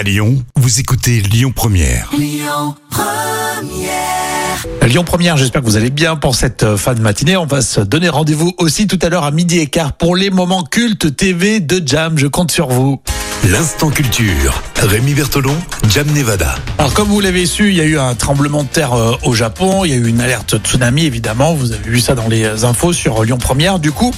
À Lyon, vous écoutez Lyon Première. Lyon Première, j'espère que vous allez bien pour cette euh, fin de matinée. On va se donner rendez-vous aussi tout à l'heure à midi et quart pour les moments cultes TV de Jam. Je compte sur vous. L'instant culture. Rémi Bertolon, Jam Nevada. Alors comme vous l'avez su, il y a eu un tremblement de terre euh, au Japon, il y a eu une alerte tsunami évidemment, vous avez vu ça dans les euh, infos sur Lyon Première. Du coup,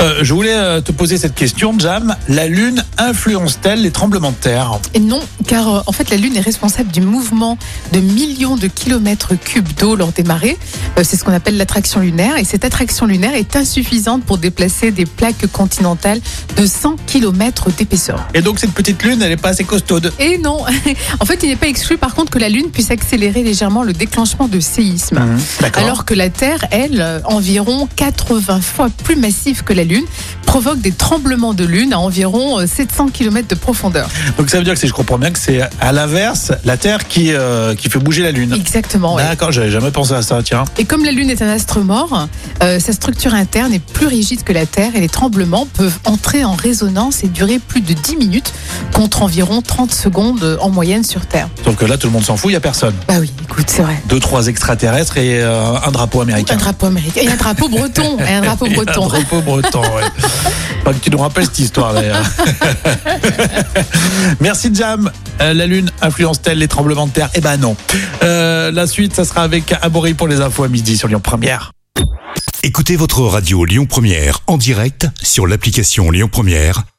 euh, je voulais euh, te poser cette question, Jam. La Lune influence-t-elle les tremblements de terre? Et non, car euh, en fait la Lune est responsable du mouvement de millions de kilomètres cubes d'eau lors des marées. Euh, C'est ce qu'on appelle l'attraction lunaire. Et cette attraction lunaire est insuffisante pour déplacer des plaques continentales de 100 kilomètres d'épaisseur. Et donc cette petite Lune, elle n'est pas assez costaude. Et non, en fait il n'est pas exclu par contre que la Lune puisse accélérer légèrement le déclenchement de séismes. D'accord. Alors que la Terre, elle, euh, environ 80 fois plus massive que la Lune, provoque des tremblements de Lune à environ euh, 700 km de profondeur. Donc ça veut dire que si je comprends bien que c'est à l'inverse la Terre qui, euh, qui fait bouger la Lune. Exactement. D'accord, j'avais jamais pensé à ça, tiens. Et comme la Lune est un astre mort, euh, sa structure interne est plus rigide que la Terre et les tremblements peuvent entrer en résonance et durer plus de 10 minutes contre environ 30 secondes euh, en moyenne sur Terre. Sauf que là, tout le monde s'en fout, il n'y a personne. Bah oui, écoute, c'est vrai. Deux, trois extraterrestres et euh, un drapeau américain. Un drapeau américain et un drapeau breton. Et un drapeau Et breton. Un drapeau breton, ouais. Pas que tu nous rappelles cette histoire d'ailleurs. Merci Jam. Euh, la Lune influence-t-elle les tremblements de terre? Eh ben non. Euh, la suite, ça sera avec Amaury pour les infos à midi sur Lyon Première. Écoutez votre radio Lyon Première en direct sur l'application Lyon Première,